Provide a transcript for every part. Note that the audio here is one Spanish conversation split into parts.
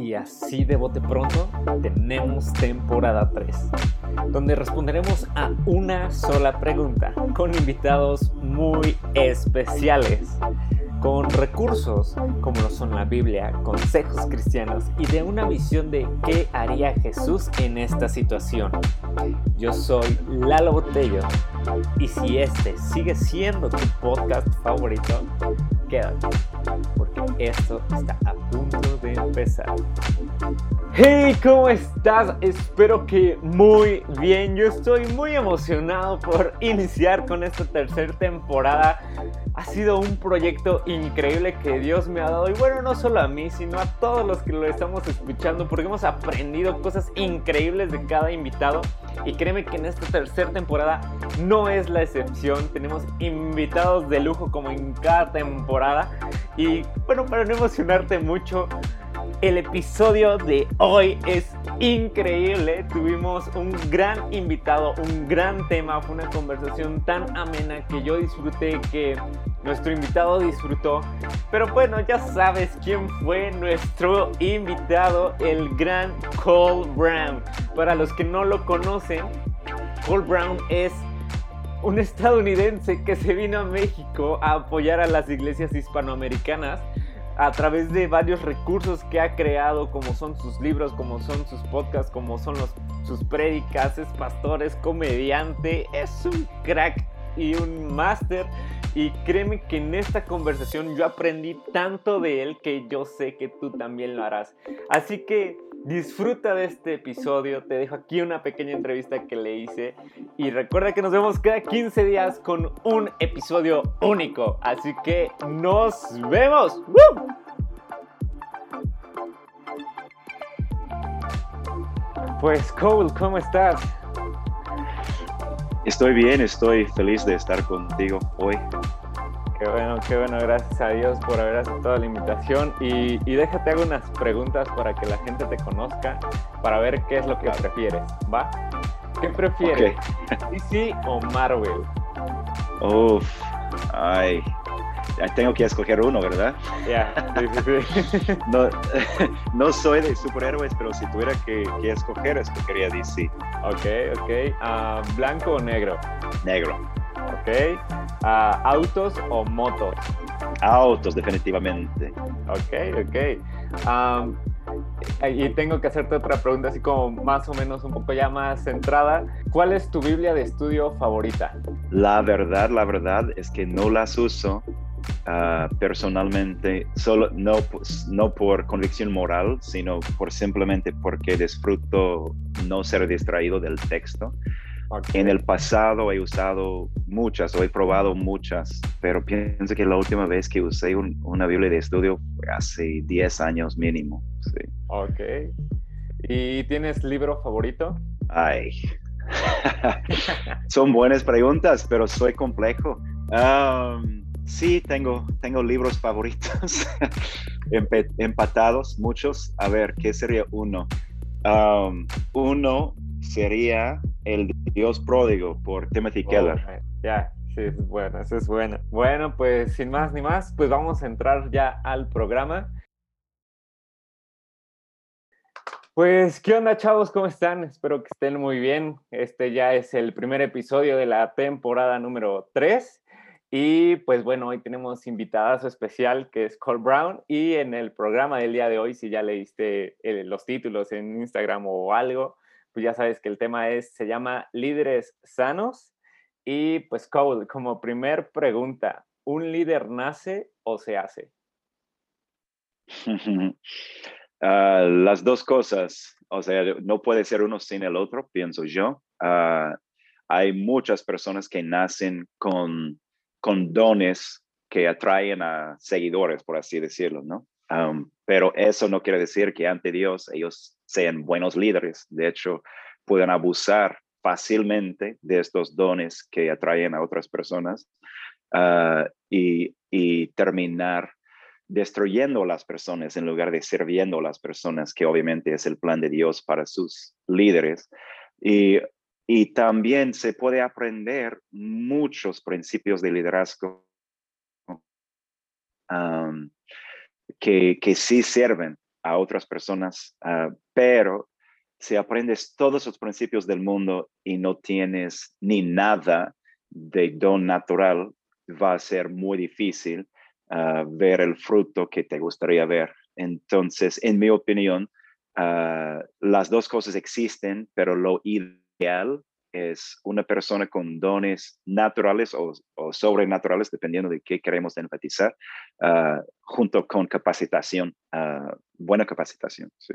Y así de bote pronto tenemos temporada 3, donde responderemos a una sola pregunta con invitados muy especiales, con recursos como lo son la Biblia, consejos cristianos y de una visión de qué haría Jesús en esta situación. Yo soy Lalo Botello y si este sigue siendo tu podcast favorito, quédate, porque esto está a punto de empezar. Hey, ¿cómo estás? Espero que muy bien. Yo estoy muy emocionado por iniciar con esta tercera temporada. Ha sido un proyecto increíble que Dios me ha dado. Y bueno, no solo a mí, sino a todos los que lo estamos escuchando, porque hemos aprendido cosas increíbles de cada invitado. Y créeme que en esta tercera temporada no es la excepción. Tenemos invitados de lujo como en cada temporada. Y bueno, para no emocionarte mucho, el episodio de hoy es increíble. Tuvimos un gran invitado, un gran tema. Fue una conversación tan amena que yo disfruté, que nuestro invitado disfrutó. Pero bueno, ya sabes quién fue nuestro invitado, el gran Cole Brown. Para los que no lo conocen, Cole Brown es un estadounidense que se vino a México a apoyar a las iglesias hispanoamericanas a través de varios recursos que ha creado, como son sus libros, como son sus podcasts, como son sus prédicas, es pastor, es comediante, es un crack y un máster. Y créeme que en esta conversación yo aprendí tanto de él que yo sé que tú también lo harás. Así que Disfruta de este episodio, te dejo aquí una pequeña entrevista que le hice y recuerda que nos vemos cada 15 días con un episodio único, así que nos vemos. Pues Cole, ¿cómo estás? Estoy bien, estoy feliz de estar contigo hoy. Qué bueno, qué bueno, gracias a Dios por haber aceptado la invitación y, déjate hago unas preguntas para que la gente te conozca, para ver qué es lo que prefieres, ¿va? ¿Qué prefieres? ¿DC o Marvel? Uf, ay, tengo que escoger uno, ¿verdad? Ya, sí, sí, no, soy de superhéroes, pero si tuviera que, escoger, escogería DC. Ok, ok. Ah, ¿Blanco o negro? Negro. Ok. Ah, ¿Autos o motos? Autos, definitivamente. Ok, ok. y tengo que hacerte otra pregunta, así como más o menos un poco ya más centrada. ¿Cuál es tu Biblia de estudio favorita? La verdad, la verdad es que no las uso ah, personalmente, solo no, pues, no por convicción moral, sino por simplemente porque disfruto no ser distraído del texto. En el pasado he usado muchas o he probado muchas, pero pienso que la última vez que usé una Biblia de estudio fue hace 10 años mínimo. Sí. Ok. ¿Y tienes libro favorito? Ay. Son buenas preguntas, pero soy complejo. sí, tengo, tengo libros favoritos. Empatados, muchos. A ver, ¿qué sería uno? uno sería El Dios Pródigo por Timothy Keller. Ya, sí, es bueno, eso es bueno. Bueno, pues sin más ni más, pues vamos a entrar ya al programa. Pues, ¿qué onda, chavos? ¿Cómo están? Espero que estén muy bien. Este ya es el primer episodio de la temporada número 3. Y pues bueno, hoy tenemos invitadazo especial que es Cole Brown. Y en el programa del día de hoy, si ya leíste eh, los títulos en Instagram o algo, pues ya sabes que el tema es, se llama Líderes Sanos. Y pues Cole, como primer pregunta, ¿un líder nace o se hace? Ah, las dos cosas, o sea, no puede ser uno sin el otro, pienso yo. Ah, hay muchas personas que nacen con, con dones que atraen a seguidores, por así decirlo, ¿no? Pero eso no quiere decir que ante Dios ellos sean buenos líderes. De hecho, pueden abusar fácilmente de estos dones que atraen a otras personas ah, y, terminar destruyendo a las personas en lugar de sirviendo a las personas, que obviamente es el plan de Dios para sus líderes. Y, también se puede aprender muchos principios de liderazgo que, que sí sirven a otras personas, ah, pero si aprendes todos los principios del mundo y no tienes ni nada de don natural, va a ser muy difícil ah, ver el fruto que te gustaría ver. Entonces, en mi opinión, ah, las dos cosas existen, pero lo ideal es una persona con dones naturales o, sobrenaturales, dependiendo de qué queremos enfatizar, ah, junto con capacitación, buena capacitación. Sí.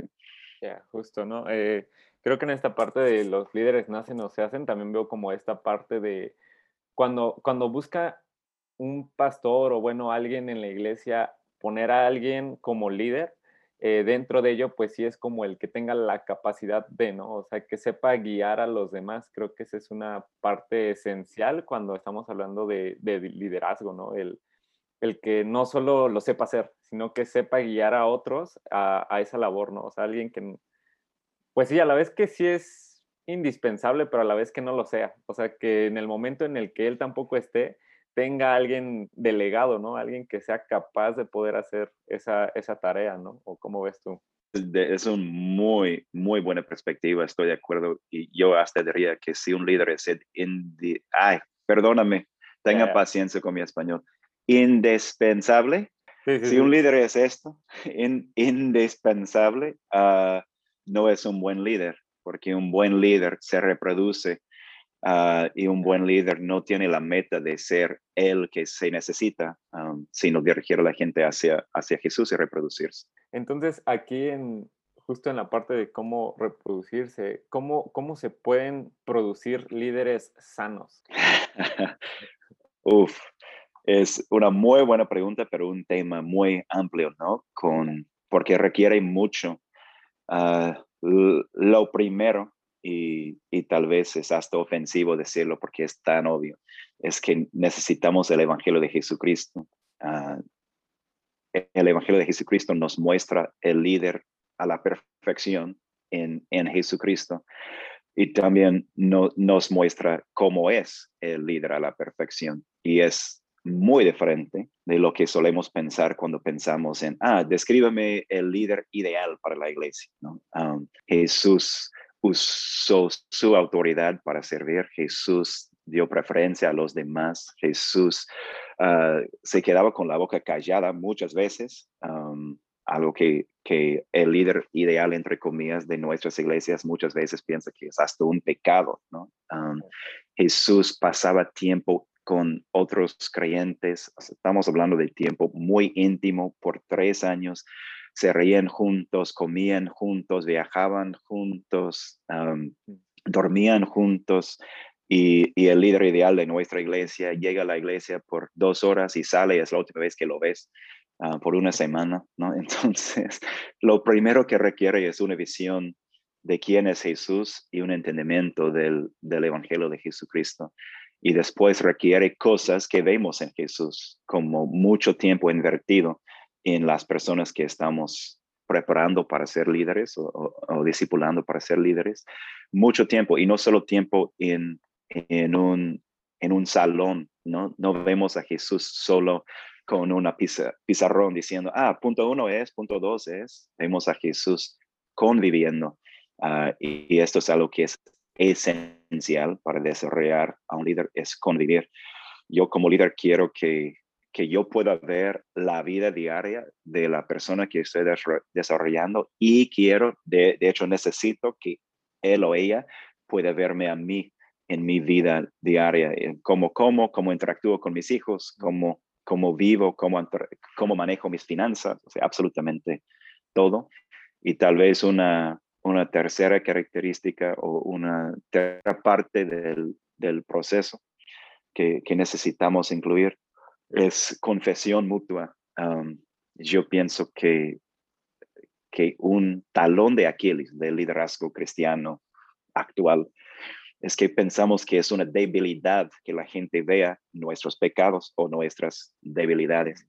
Ya, justo, ¿no? Eh, creo que en esta parte de los líderes nacen o se hacen, también veo como esta parte de cuando, cuando busca un pastor o bueno, alguien en la iglesia poner a alguien como líder, eh, dentro de ello, pues sí es como el que tenga la capacidad de, ¿no? O sea, que sepa guiar a los demás. Creo que esa es una parte esencial cuando estamos hablando de, liderazgo, ¿no? El, el, que no solo lo sepa hacer, sino que sepa guiar a otros a, a, esa labor, ¿no? O sea, alguien que, pues sí, a la vez que sí es indispensable, pero a la vez que no lo sea. O sea, que en el momento en el que él tampoco esté, tenga alguien delegado, ¿no? Alguien que sea capaz de poder hacer esa, esa tarea, ¿no? ¿O cómo ves tú? Es una muy, muy buena perspectiva, estoy de acuerdo. Y yo hasta diría que si un líder es indi ay, perdóname, tenga paciencia con mi español, indispensable. si un líder es esto, indispensable, uh, no es un buen líder, porque un buen líder se reproduce Ah, y un buen líder no tiene la meta de ser el que se necesita, sino dirigir a la gente hacia, hacia Jesús y reproducirse. Entonces, aquí en, justo en la parte de cómo reproducirse, ¿cómo, cómo se pueden producir líderes sanos? Uf, es una muy buena pregunta, pero un tema muy amplio, ¿no? Con, porque requiere mucho. Ah, lo primero y, tal vez es hasta ofensivo decirlo porque es tan obvio, es que necesitamos el Evangelio de Jesucristo. Ah, el Evangelio de Jesucristo nos muestra el líder a la perfección en, en Jesucristo y también no, nos muestra cómo es el líder a la perfección. Y es muy diferente de lo que solemos pensar cuando pensamos en, ah, descríbame el líder ideal para la iglesia. Ah, Jesús usó su autoridad para servir. Jesús dio preferencia a los demás. Jesús ah, se quedaba con la boca callada muchas veces, algo que, que, el líder ideal, entre comillas, de nuestras iglesias muchas veces piensa que es hasta un pecado. ¿no? Jesús pasaba tiempo con otros creyentes, estamos hablando de tiempo muy íntimo por tres años, se reían juntos, comían juntos, viajaban juntos, dormían juntos. Y, el líder ideal de nuestra iglesia llega a la iglesia por dos horas y sale, es la última vez que lo ves ah, por una semana, ¿no? Entonces, lo primero que requiere es una visión de quién es Jesús y un entendimiento del, del Evangelio de Jesucristo. Y después requiere cosas que vemos en Jesús, como mucho tiempo invertido en las personas que estamos preparando para ser líderes o, discipulando para ser líderes, mucho tiempo y no solo tiempo en, en, un, en un salón, ¿no? No vemos a Jesús solo con una pizarrón diciendo, ah, punto uno es, punto dos es. Vemos a Jesús conviviendo ah, y, esto es algo que es esencial para desarrollar a un líder, es convivir. Yo como líder quiero que que yo pueda ver la vida diaria de la persona que estoy desarrollando y quiero, de, hecho necesito que él o ella pueda verme a mí en mi vida diaria, cómo como, cómo interactúo con mis hijos, cómo, cómo vivo, cómo, cómo manejo mis finanzas, o sea, absolutamente todo. Y tal vez una, una tercera característica o una tercera parte del, del proceso que, que necesitamos incluir es confesión mutua. yo pienso que, que un talón de Aquiles del liderazgo cristiano actual es que pensamos que es una debilidad que la gente vea nuestros pecados o nuestras debilidades.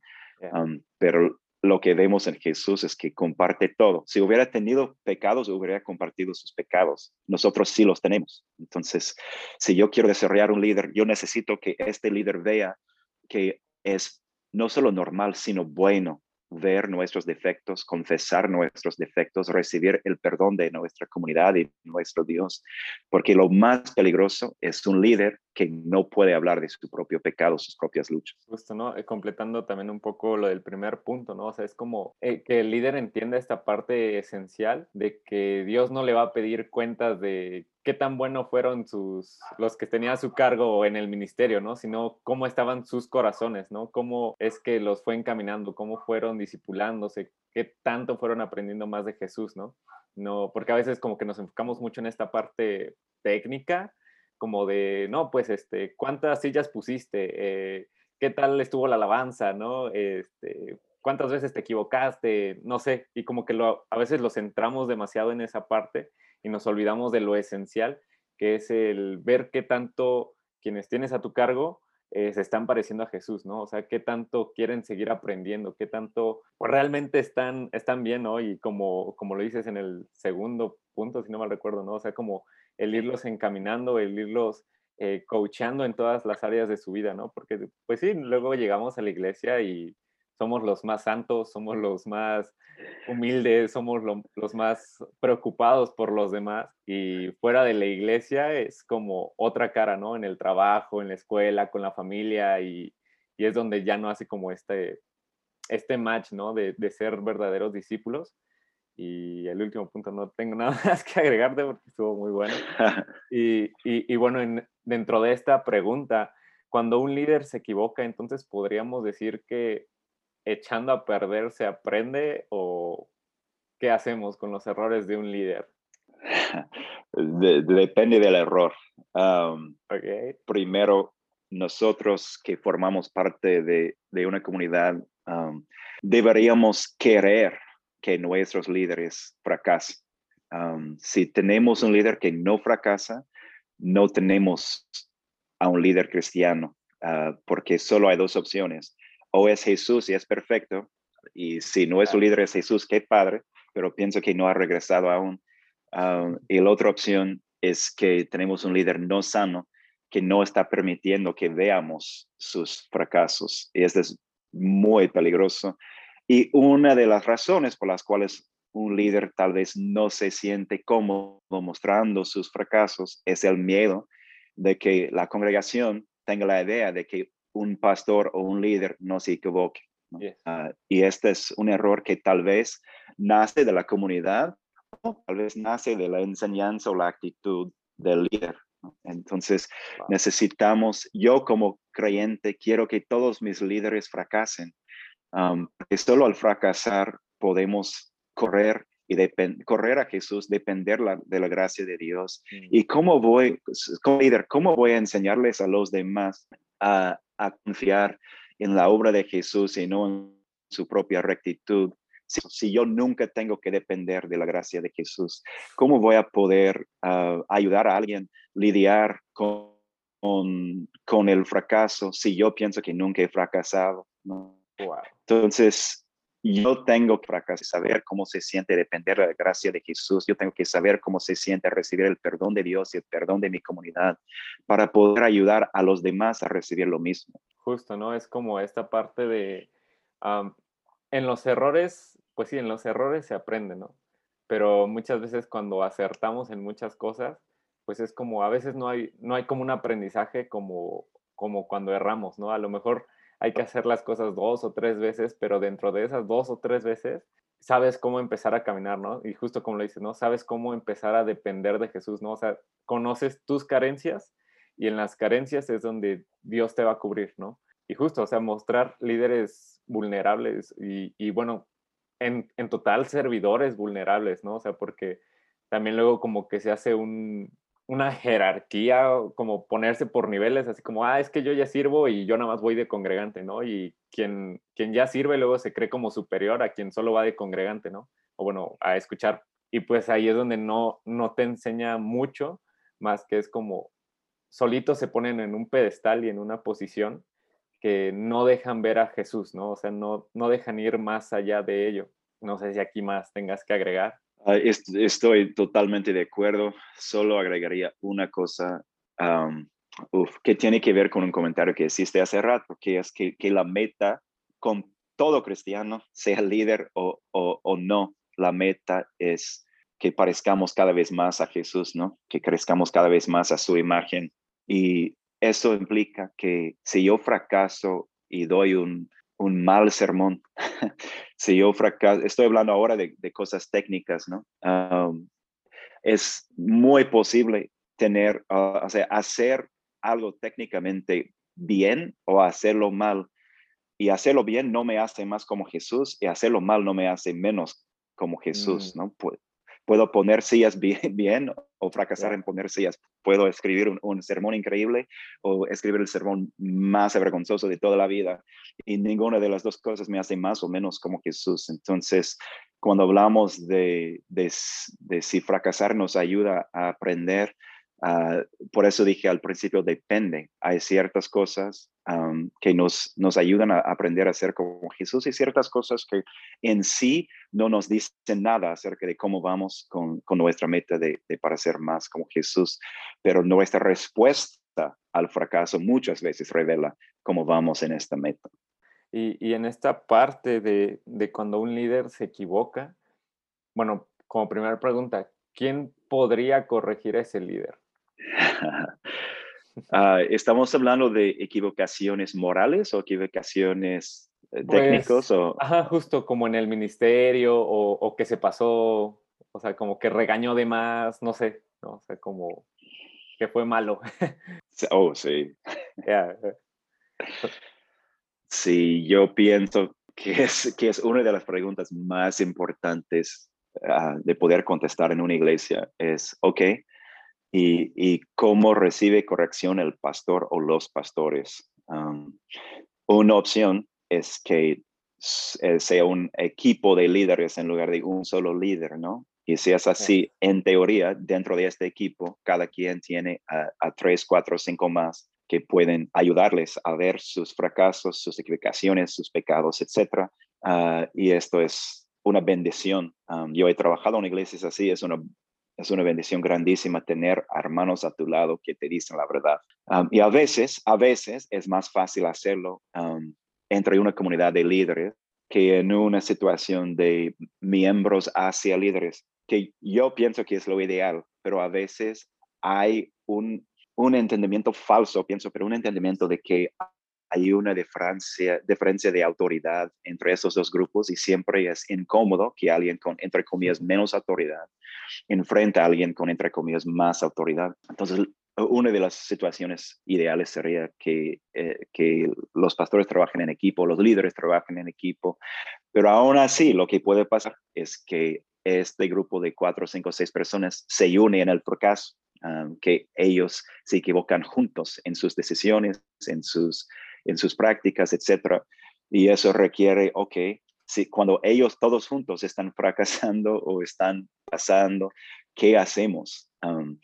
pero lo que vemos en Jesús es que comparte todo. Si hubiera tenido pecados, hubiera compartido sus pecados. Nosotros sí los tenemos. Entonces, si yo quiero desarrollar un líder, yo necesito que este líder vea que es no solo normal, sino bueno ver nuestros defectos, confesar nuestros defectos, recibir el perdón de nuestra comunidad y nuestro Dios, porque lo más peligroso es un líder que no puede hablar de su propio pecado, sus propias luchas. Justo, ¿no? Eh, completando también un poco lo del primer punto, ¿no? O sea, es como eh, que el líder entienda esta parte esencial de que Dios no le va a pedir cuentas de qué tan buenos fueron sus, los que tenía a su cargo en el ministerio, ¿no? Sino cómo estaban sus corazones, ¿no? Cómo es que los fue encaminando, cómo fueron disipulándose, qué tanto fueron aprendiendo más de Jesús, ¿no? No, porque a veces como que nos enfocamos mucho en esta parte técnica, como de, no, pues, este, ¿cuántas sillas pusiste? Eh, ¿Qué tal estuvo la alabanza, no? Este, ¿Cuántas veces te equivocaste? No sé, y como que lo, a veces lo centramos demasiado en esa parte y nos olvidamos de lo esencial, que es el ver qué tanto quienes tienes a tu cargo eh, se están pareciendo a Jesús, ¿no? O sea, qué tanto quieren seguir aprendiendo, qué tanto pues, realmente están, están bien, ¿no? Y como, como lo dices en el segundo punto, si no mal recuerdo, ¿no? O sea, como el irlos encaminando, el irlos eh, coachando en todas las áreas de su vida, ¿no? Porque, pues sí, luego llegamos a la iglesia y somos los más santos, somos los más humildes, somos los más preocupados por los demás y fuera de la iglesia es como otra cara, ¿no? En el trabajo, en la escuela, con la familia y, y es donde ya no hace como este, este match, ¿no? De, de, ser verdaderos discípulos. Y el último punto, no tengo nada más que agregarte porque estuvo muy bueno. Y, y, y bueno, en, dentro de esta pregunta, cuando un líder se equivoca, entonces podríamos decir que echando a perder se aprende o qué hacemos con los errores de un líder? depende del error. Primero, nosotros que formamos parte de, una comunidad, deberíamos querer que nuestros líderes fracasen. si tenemos un líder que no fracasa, no tenemos a un líder cristiano, ah, porque solo hay dos opciones o es Jesús y es perfecto, y si no es su líder es Jesús, qué padre, pero pienso que no ha regresado aún. Um, y la otra opción es que tenemos un líder no sano que no está permitiendo que veamos sus fracasos. Y esto es muy peligroso. Y una de las razones por las cuales un líder tal vez no se siente cómodo mostrando sus fracasos es el miedo de que la congregación tenga la idea de que un pastor o un líder no se equivoque. Ah, y este es un error que tal vez nace de la comunidad o tal vez nace de la enseñanza o la actitud del líder. Entonces necesitamos, yo como creyente, quiero que todos mis líderes fracasen, porque solo al fracasar podemos correr y correr a Jesús, depender de la gracia de Dios. Mm. ¿Y cómo voy, como líder, cómo voy a enseñarles a los demás a, a confiar en la obra de Jesús y no en su propia rectitud. Si, yo nunca tengo que depender de la gracia de Jesús, ¿cómo voy a poder ah, ayudar a alguien lidiar con, con, el fracaso si yo pienso que nunca he fracasado? ¿no? Entonces, yo tengo que saber cómo se siente depender de la gracia de Jesús. Yo tengo que saber cómo se siente recibir el perdón de Dios y el perdón de mi comunidad para poder ayudar a los demás a recibir lo mismo. Justo, ¿no? Es como esta parte de, en los errores, pues sí, en los errores se aprende, ¿no? Pero muchas veces cuando acertamos en muchas cosas, pues es como, a veces no hay, no hay como un aprendizaje como, como cuando erramos, ¿no? A lo mejor hay que hacer las cosas dos o tres veces, pero dentro de esas dos o tres veces sabes cómo empezar a caminar, ¿no? Y justo como lo dices, ¿no? Sabes cómo empezar a depender de Jesús, ¿no? O sea, conoces tus carencias y en las carencias es donde Dios te va a cubrir, ¿no? Y justo, o sea, mostrar líderes vulnerables y, y bueno, en, en total servidores vulnerables, ¿no? O sea, porque también luego como que se hace un, una jerarquía, como ponerse por niveles, así como, ah, es que yo ya sirvo y yo nada más voy de congregante, ¿no? Y quien, quien ya sirve luego se cree como superior a quien solo va de congregante, ¿no? O bueno, a escuchar. Y pues ahí es donde no, no te enseña mucho, más que es como solitos se ponen en un pedestal y en una posición que no dejan ver a Jesús, ¿no? O sea, no, no dejan ir más allá de ello. No sé si aquí más tengas que agregar. Estoy totalmente de acuerdo. Solo agregaría una cosa que tiene que ver con un comentario que hiciste hace rato, que es que, que la meta todo cristiano, sea líder o, o, no, la meta es que parezcamos cada vez más a Jesús, ¿no? Que crezcamos cada vez más a su imagen. Y eso implica que si yo fracaso y doy un, un mal sermón, si yo fracaso, estoy hablando ahora de, de cosas técnicas, ¿no? es muy posible tener, o sea, hacer algo técnicamente bien o hacerlo mal. Y hacerlo bien no me hace más como Jesús y hacerlo mal no me hace menos como Jesús, mm. ¿no? Puedo poner sillas bien, bien o fracasar en poner sillas. Puedo escribir un, sermón increíble o escribir el sermón más avergonzoso de toda la vida. Y ninguna de las dos cosas me hace más o menos como Jesús. Entonces, cuando hablamos de, de, de si fracasar nos ayuda a aprender, Ah, por eso dije al principio, depende. Hay ciertas cosas que nos, nos ayudan a aprender a ser como Jesús y ciertas cosas que en sí no nos dicen nada acerca de cómo vamos con, con nuestra meta de, de, para ser más como Jesús. Pero nuestra respuesta al fracaso muchas veces revela cómo vamos en esta meta. Y, y en esta parte de, de cuando un líder se equivoca, bueno, como primera pregunta, ¿quién podría corregir a ese líder? Ah, ¿Estamos hablando de equivocaciones morales o equivocaciones eh, pues, técnicos? o... Ajá, justo como en el ministerio o, que se pasó, o sea, como que regañó de más, no sé, ¿no? o sea, como que fue malo. oh, sí. Sí, yo pienso que es, que es una de las preguntas más importantes ah, de poder contestar en una iglesia. Es, ok, y, cómo recibe corrección el pastor o los pastores. una opción es que eh, sea un equipo de líderes en lugar de un solo líder, ¿no? Y si es así, en teoría, dentro de este equipo, cada quien tiene a, tres, cuatro, cinco más que pueden ayudarles a ver sus fracasos, sus equivocaciones, sus pecados, etc. Ah, y esto es una bendición. yo he trabajado en iglesias así, es una es una bendición grandísima tener hermanos a tu lado que te dicen la verdad. y a veces, a veces es más fácil hacerlo entre una comunidad de líderes que en una situación de miembros hacia líderes, que yo pienso que es lo ideal, pero a veces hay un, un entendimiento falso, pienso, pero un entendimiento de que hay una diferencia, de autoridad entre esos dos grupos y siempre es incómodo que alguien con, entre comillas, menos autoridad enfrente a alguien con, entre comillas, más autoridad. Entonces, una de las situaciones ideales sería que, eh, que los pastores trabajen en equipo, los líderes trabajen en equipo, pero aún así lo que puede pasar es que este grupo de cuatro, cinco, seis personas se une en el fracaso, que ellos se equivocan juntos en sus decisiones, en sus en sus prácticas, etcétera. Y eso requiere, ok, si cuando ellos todos juntos están fracasando o están pasando, ¿qué hacemos? Um,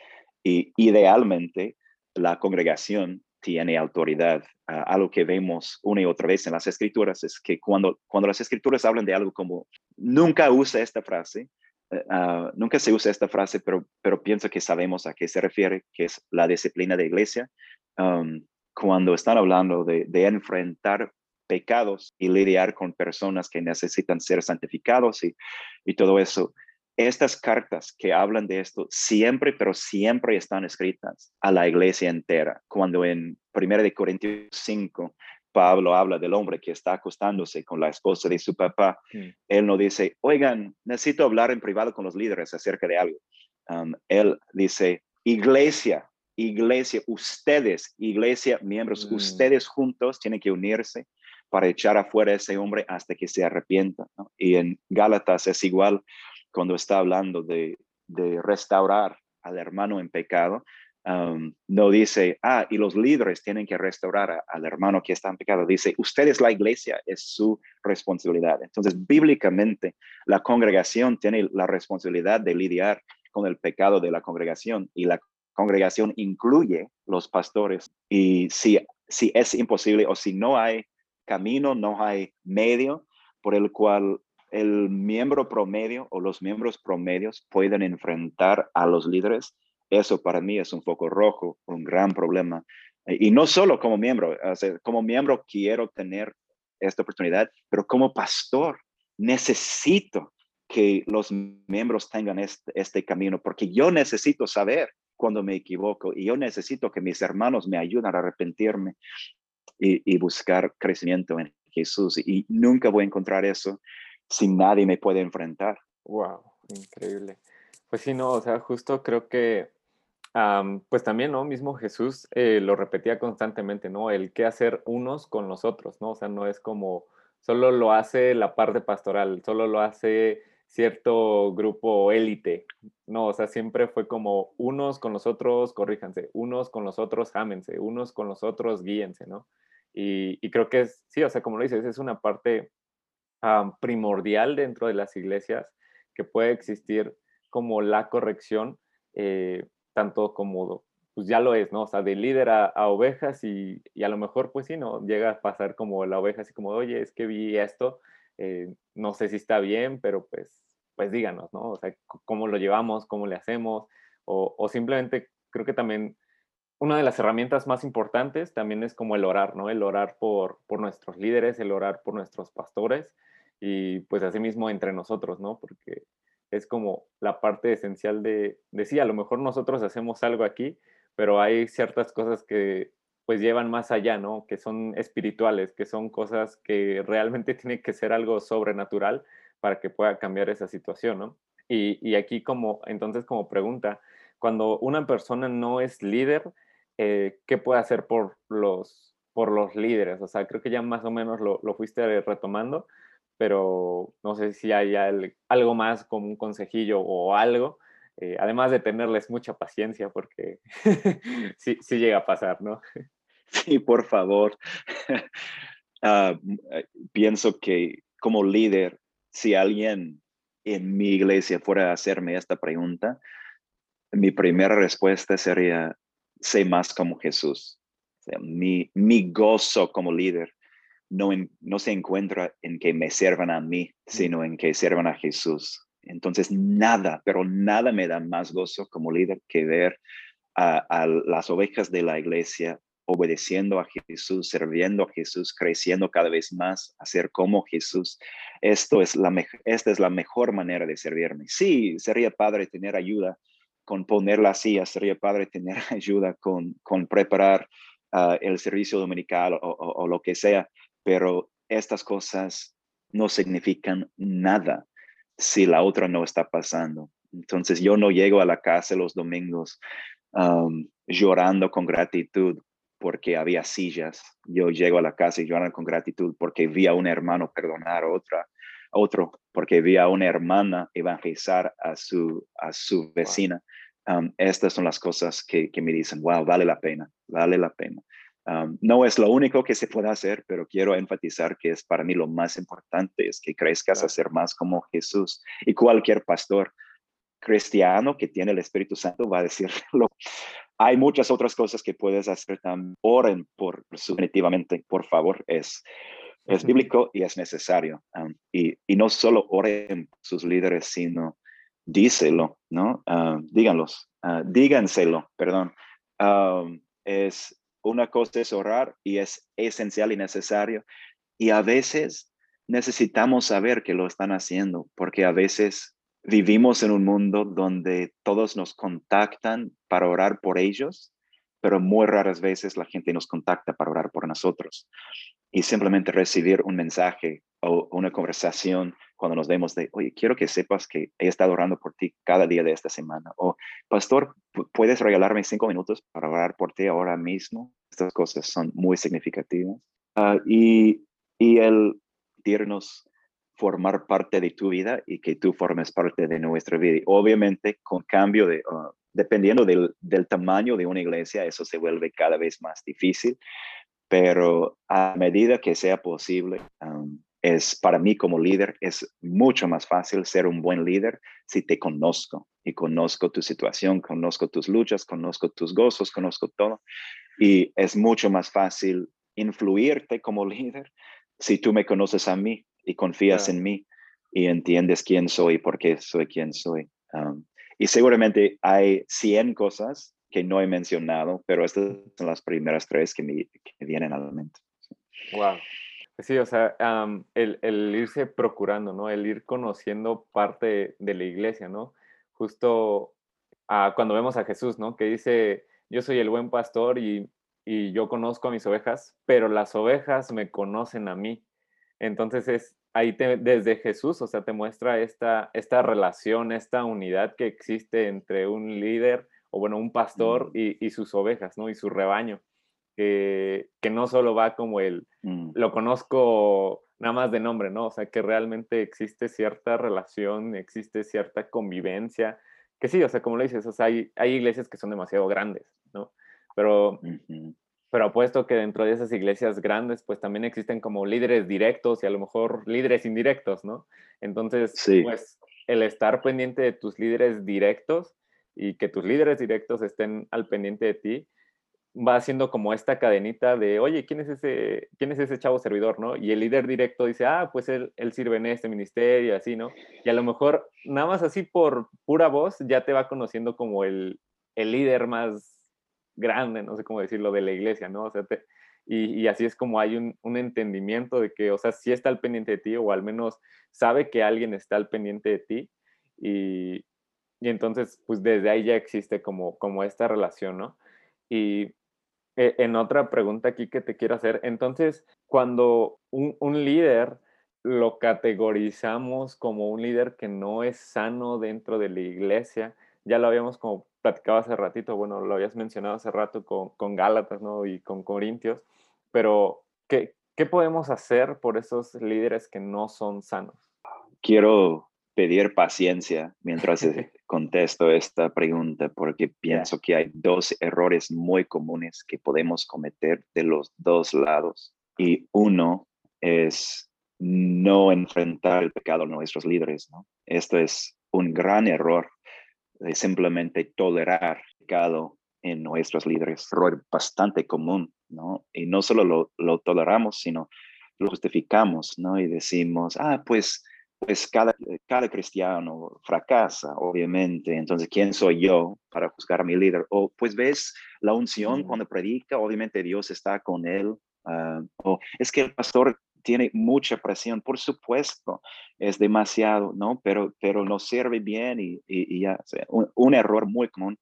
y idealmente la congregación tiene autoridad. Uh, algo que vemos una y otra vez en las escrituras es que cuando, cuando las escrituras hablan de algo como, nunca usa esta frase, uh, uh, nunca se usa esta frase, pero, pero pienso que sabemos a qué se refiere, que es la disciplina de iglesia. Um, cuando están hablando de, enfrentar pecados y lidiar con personas que necesitan ser santificados y, y todo eso. Estas cartas que hablan de esto siempre, pero siempre están escritas a la iglesia entera. Cuando en 1 Corintios 5, Pablo habla del hombre que está acostándose con la esposa de su papá, mm. él no dice, oigan, necesito hablar en privado con los líderes acerca de algo. Um, él dice, iglesia, iglesia, ustedes, iglesia, miembros, mm. ustedes juntos tienen que unirse para echar afuera a ese hombre hasta que se arrepienta. Y en Gálatas es igual cuando está hablando de, restaurar al hermano en pecado. Um, no dice, ah, y los líderes tienen que restaurar al hermano que está en pecado. Dice, ustedes la iglesia es su responsabilidad. Entonces, bíblicamente, la congregación tiene la responsabilidad de lidiar con el pecado de la congregación y la congregación incluye los pastores. Y si, si es imposible o si no hay camino, no hay medio por el cual el miembro promedio o los miembros promedios pueden enfrentar a los líderes, eso para mí es un foco rojo, un gran problema. Y no solo como miembro, como miembro quiero tener esta oportunidad, pero como pastor necesito que los miembros tengan este, este, camino, porque yo necesito saber cuando me equivoco y yo necesito que mis hermanos me ayuden a arrepentirme y, buscar crecimiento en Jesús. Y nunca voy a encontrar eso si nadie me puede enfrentar. Wow, increíble. Pues sí, no, o sea, justo creo que, pues también, ¿no? Mismo Jesús eh, lo repetía constantemente, ¿no? El qué hacer unos con los otros, ¿no? O sea, no es como solo lo hace la parte pastoral, solo lo hace cierto grupo élite. No, o sea, siempre fue como unos con los otros, corríjanse, unos con los otros, ámense, unos con los otros, guíense, ¿no? Y, creo que es, sí, o sea, como lo dices, es una parte primordial dentro de las iglesias que puede existir como la corrección, eh, tanto como pues ya lo es, ¿no? O sea, de líder a, ovejas y, a lo mejor, pues sí, ¿no? Llega a pasar como la oveja, así como, oye, es que vi esto, eh, no sé si está bien, pero pues, pues díganos, ¿no? O sea, cómo lo llevamos, cómo le hacemos, o, simplemente creo que también una de las herramientas más importantes también es como el orar, ¿no? El orar por, por nuestros líderes, el orar por nuestros pastores y pues asimismo entre nosotros, ¿no? Porque es como la parte esencial de, de sí, a lo mejor nosotros hacemos algo aquí, pero hay ciertas cosas que pues llevan más allá, ¿no? Que son espirituales, que son cosas que realmente tiene que ser algo sobrenatural para que pueda cambiar esa situación, ¿no? Y, aquí como, entonces como pregunta, cuando una persona no es líder, eh, ¿qué puede hacer por los, por los líderes? O sea, creo que ya más o menos lo, lo fuiste retomando, pero no sé si hay algo más como un consejillo o algo eh, además de tenerles mucha paciencia, porque sí, sí llega a pasar, ¿no? Sí, por favor. Ah, eh, pienso que como líder, si alguien en mi iglesia fuera a hacerme esta pregunta, mi primera respuesta sería, sé más como Jesús. mi, mi gozo como líder no, no se encuentra en que me sirvan a mí, mm. sino en que sirvan a Jesús. Entonces, nada, pero nada me da más gozo como líder que ver a, las ovejas de la iglesia obedeciendo a Jesús, sirviendo a Jesús, creciendo cada vez más, a ser como Jesús. Esto es la esta es la mejor manera de servirme. Sí, sería padre tener ayuda con poner la silla, sería padre tener ayuda con, con preparar ah, el servicio dominical o lo que sea, pero estas cosas no significan nada si la otra no está pasando. Entonces yo no llego a la casa los domingos llorando con gratitud porque había sillas. Yo llego a la casa y llorando con gratitud porque vi a un hermano perdonar a otra, otro, porque vi a una hermana evangelizar a su, a su vecina. estas son las cosas que, que me dicen, wow, vale la pena, vale la pena no es lo único que se puede hacer, pero quiero enfatizar que es para mí lo más importante, es que crezcas a ser más como Jesús. Y cualquier pastor cristiano que tiene el Espíritu Santo va a decirlo. Hay muchas otras cosas que puedes hacer también. Oren por definitivamente, por favor, es, es bíblico y es necesario. y, y, no solo oren sus líderes, sino díselo, ¿no? díganlos, uh, díganselo, perdón. es una cosa es orar y es esencial y necesario. Y a veces necesitamos saber que lo están haciendo, porque a veces vivimos en un mundo donde todos nos contactan para orar por ellos, pero muy raras veces la gente nos contacta para orar por nosotros. Y simplemente recibir un mensaje o una conversación cuando nos vemos de, oye, quiero que sepas que he estado orando por ti cada día de esta semana. O, pastor, ¿puedes regalarme cinco minutos para orar por ti ahora mismo? Estas cosas son muy significativas. Ah, y, y el dirnos formar parte de tu vida y que tú formes parte de nuestra vida. obviamente, con cambio de, ah, dependiendo del, del, tamaño de una iglesia, eso se vuelve cada vez más difícil, pero a medida que sea posible, es para mí como líder, es mucho más fácil ser un buen líder si te conozco y conozco tu situación, conozco tus luchas, conozco tus gozos, conozco todo. Y es mucho más fácil influirte como líder si tú me conoces a mí y confías en mí y entiendes quién soy y por qué soy quien soy. Um, y seguramente hay 100 cosas que no he mencionado, pero estas son las primeras tres que me, que vienen a la mente. Wow, sí, o sea, el, irse procurando, ¿no? El ir conociendo parte de la iglesia, ¿no? Justo ah, cuando vemos a Jesús, ¿no? Que dice, yo soy el buen pastor y, yo conozco a mis ovejas, pero las ovejas me conocen a mí. Entonces es ahí desde Jesús, o sea, te muestra esta, esta relación, esta unidad que existe entre un líder o bueno, un pastor y, y sus ovejas, ¿no? Y su rebaño que, no solo va como el, mm. lo conozco nada más de nombre, ¿no? O sea, que realmente existe cierta relación, existe cierta convivencia, que sí, o sea, como lo dices, o sea, hay, hay iglesias que son demasiado grandes, ¿no? Pero, pero apuesto que dentro de esas iglesias grandes, pues también existen como líderes directos y a lo mejor líderes indirectos, ¿no? Entonces, pues el estar pendiente de tus líderes directos y que tus líderes directos estén al pendiente de ti, va haciendo como esta cadenita de, oye, ¿quién es ese, quién es ese chavo servidor, no? Y el líder directo dice, ah, pues él, él sirve en este ministerio, así, ¿no? Y a lo mejor, nada más así por pura voz, ya te va conociendo como el, el líder más grande, no sé cómo decirlo, de la iglesia, ¿no? O sea, y, y, así es como hay un, un, entendimiento de que, o sea, sí está al pendiente de ti, o al menos sabe que alguien está al pendiente de ti, y, y entonces, pues desde ahí ya existe como, como esta relación, ¿no? Y eh, en otra pregunta aquí que te quiero hacer, entonces, cuando un, líder lo categorizamos como un líder que no es sano dentro de la iglesia, ya lo habíamos como platicado hace ratito, bueno, lo habías mencionado hace rato con, con Gálatas, ¿no? Y con Corintios, pero ¿qué, ¿qué podemos hacer por esos líderes que no son sanos? Quiero pedir paciencia mientras contesto esta pregunta porque pienso que hay dos errores muy comunes que podemos cometer de los dos lados. Y uno es no enfrentar el pecado a nuestros líderes. ¿no? Esto es un gran error de simplemente tolerar el pecado en nuestros líderes. Error bastante común, ¿no? Y no solo lo, lo toleramos, sino lo justificamos, ¿no? Y decimos, ah, pues pues cada, cada cristiano fracasa, obviamente. Entonces, ¿quién soy yo para juzgar a mi líder? O pues ves la unción cuando predica, obviamente Dios está con él. Ah, o es que el pastor tiene mucha presión, por supuesto, es demasiado, ¿no? Pero, pero no sirve bien y, y, ya. un, un, error muy común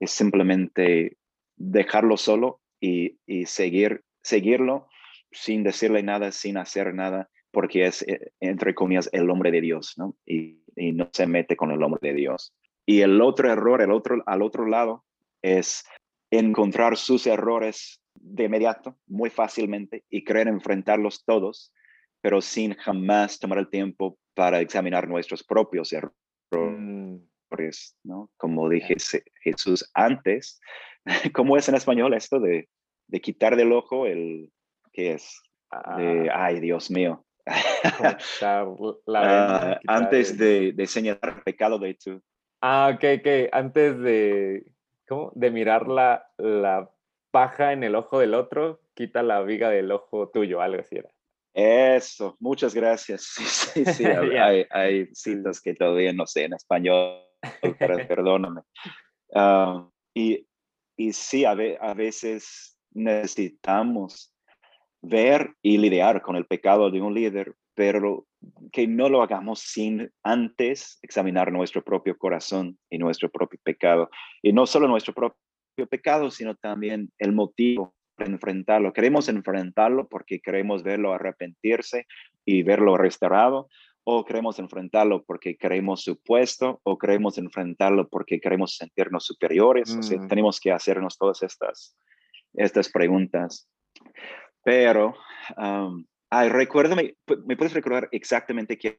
es simplemente dejarlo solo y, y seguir, seguirlo sin decirle nada, sin hacer nada porque es, eh, entre comillas, el hombre de Dios, ¿no? Y, no se mete con el hombre de Dios. Y el otro error, el otro, al otro lado, es encontrar sus errores de inmediato, muy fácilmente, y querer enfrentarlos todos, pero sin jamás tomar el tiempo para examinar nuestros propios errores, mm. ¿no? Como dije Jesús antes, ¿cómo es en español esto de, de quitar del ojo el, ¿qué es? De, ah. ay, Dios mío, Ah, antes de, de, señalar pecado de hecho. Ah, ok, ok. Antes de, ¿cómo? De mirar la, la paja en el ojo del otro, quita la viga del ojo tuyo, algo así era. Eso, muchas gracias. Sí, sí, sí. hay, hay, citas que todavía no sé en español, perdóname. Ah, y, y sí, a, a veces necesitamos ver y lidiar con el pecado de un líder, pero que no lo hagamos sin antes examinar nuestro propio corazón y nuestro propio pecado. Y no solo nuestro propio pecado, sino también el motivo para enfrentarlo. Queremos enfrentarlo porque queremos verlo arrepentirse y verlo restaurado, o queremos enfrentarlo porque queremos su puesto, o queremos enfrentarlo porque queremos sentirnos superiores. Mm. tenemos que hacernos todas estas, estas preguntas. Pero, ay, recuérdame, ¿me puedes recordar exactamente qué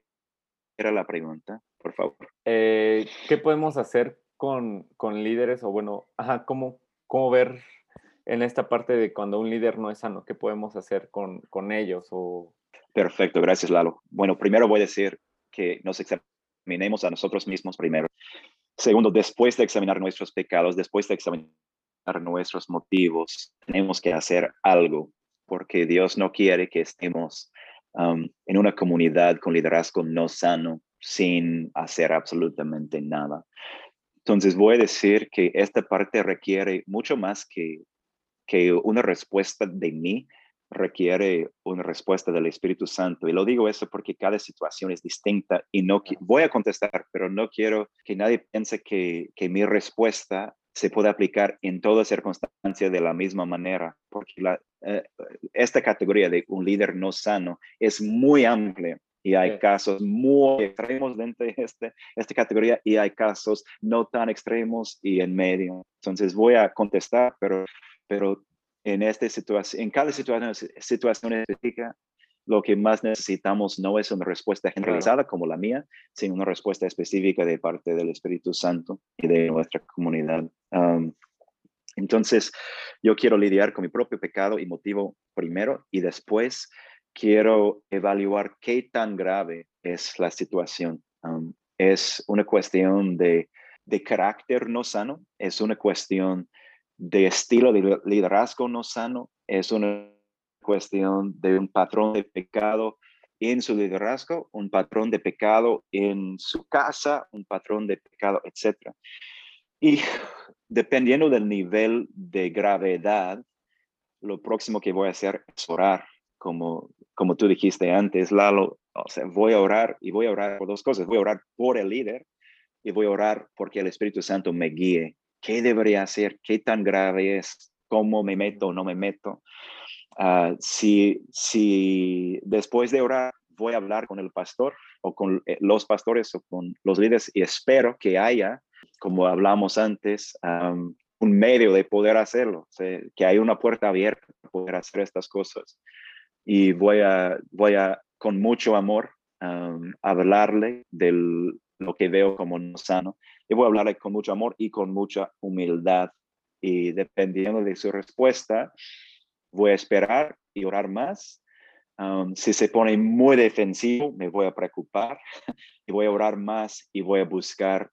era la pregunta, por favor? Eh, ¿Qué podemos hacer con, con, líderes o bueno, ajá, cómo, cómo ver en esta parte de cuando un líder no es sano, qué podemos hacer con, con ellos o... Perfecto, gracias Lalo. Bueno, primero voy a decir que nos examinemos a nosotros mismos primero. Segundo, después de examinar nuestros pecados, después de examinar nuestros motivos, tenemos que hacer algo porque Dios no quiere que estemos um, en una comunidad con liderazgo no sano sin hacer absolutamente nada. Entonces voy a decir que esta parte requiere mucho más que, que una respuesta de mí, requiere una respuesta del Espíritu Santo. Y lo digo eso porque cada situación es distinta y no voy a contestar, pero no quiero que nadie piense que, que mi respuesta se puede aplicar en todas circunstancias de la misma manera, porque la, eh, esta categoría de un líder no sano es muy amplia y hay casos muy extremos dentro de este, esta categoría y hay casos no tan extremos y en medio. Entonces voy a contestar, pero, pero en, esta situación, en cada situación, situación específica, lo que más necesitamos no es una respuesta generalizada como la mía, sino una respuesta específica de parte del Espíritu Santo y de nuestra comunidad. entonces, yo quiero lidiar con mi propio pecado y motivo primero y después quiero evaluar qué tan grave es la situación. es una cuestión de, de carácter no sano, es una cuestión de estilo de liderazgo no sano, es una cuestión de un patrón de pecado en su liderazgo, un patrón de pecado en su casa, un patrón de pecado, etc. Y dependiendo del nivel de gravedad, lo próximo que voy a hacer es orar, como, como tú dijiste antes, Lalo, o sea, voy a orar y voy a orar por dos cosas. Voy a orar por el líder y voy a orar porque el Espíritu Santo me guíe. ¿Qué debería hacer? ¿Qué tan grave es? ¿Cómo me meto o no me meto? Ah, si, si después de orar voy a hablar con el pastor o con eh, los pastores o con los líderes y espero que haya, como hablamos antes, un medio de poder hacerlo, que haya una puerta abierta para poder hacer estas cosas. Y voy a, voy a con mucho amor, hablarle de lo que veo como no sano. Y voy a hablarle con mucho amor y con mucha humildad. Y dependiendo de su respuesta, voy a esperar y orar más. si se pone muy defensivo, me voy a preocupar y voy a orar más y voy a buscar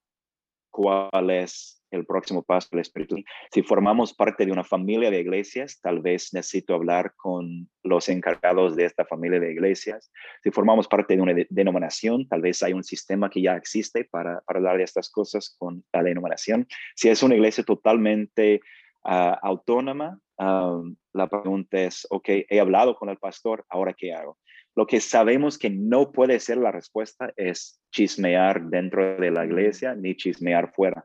cuál es el próximo paso del Espíritu. Si formamos parte de una familia de iglesias, tal vez necesito hablar con los encargados de esta familia de iglesias. Si formamos parte de una denominación, tal vez hay un sistema que ya existe para, para hablar de estas cosas con la denominación. Si es una iglesia totalmente ah, autónoma, la pregunta es, ok, he hablado con el pastor, ahora qué hago? Lo que sabemos que no puede ser la respuesta es chismear dentro de la iglesia ni chismear fuera.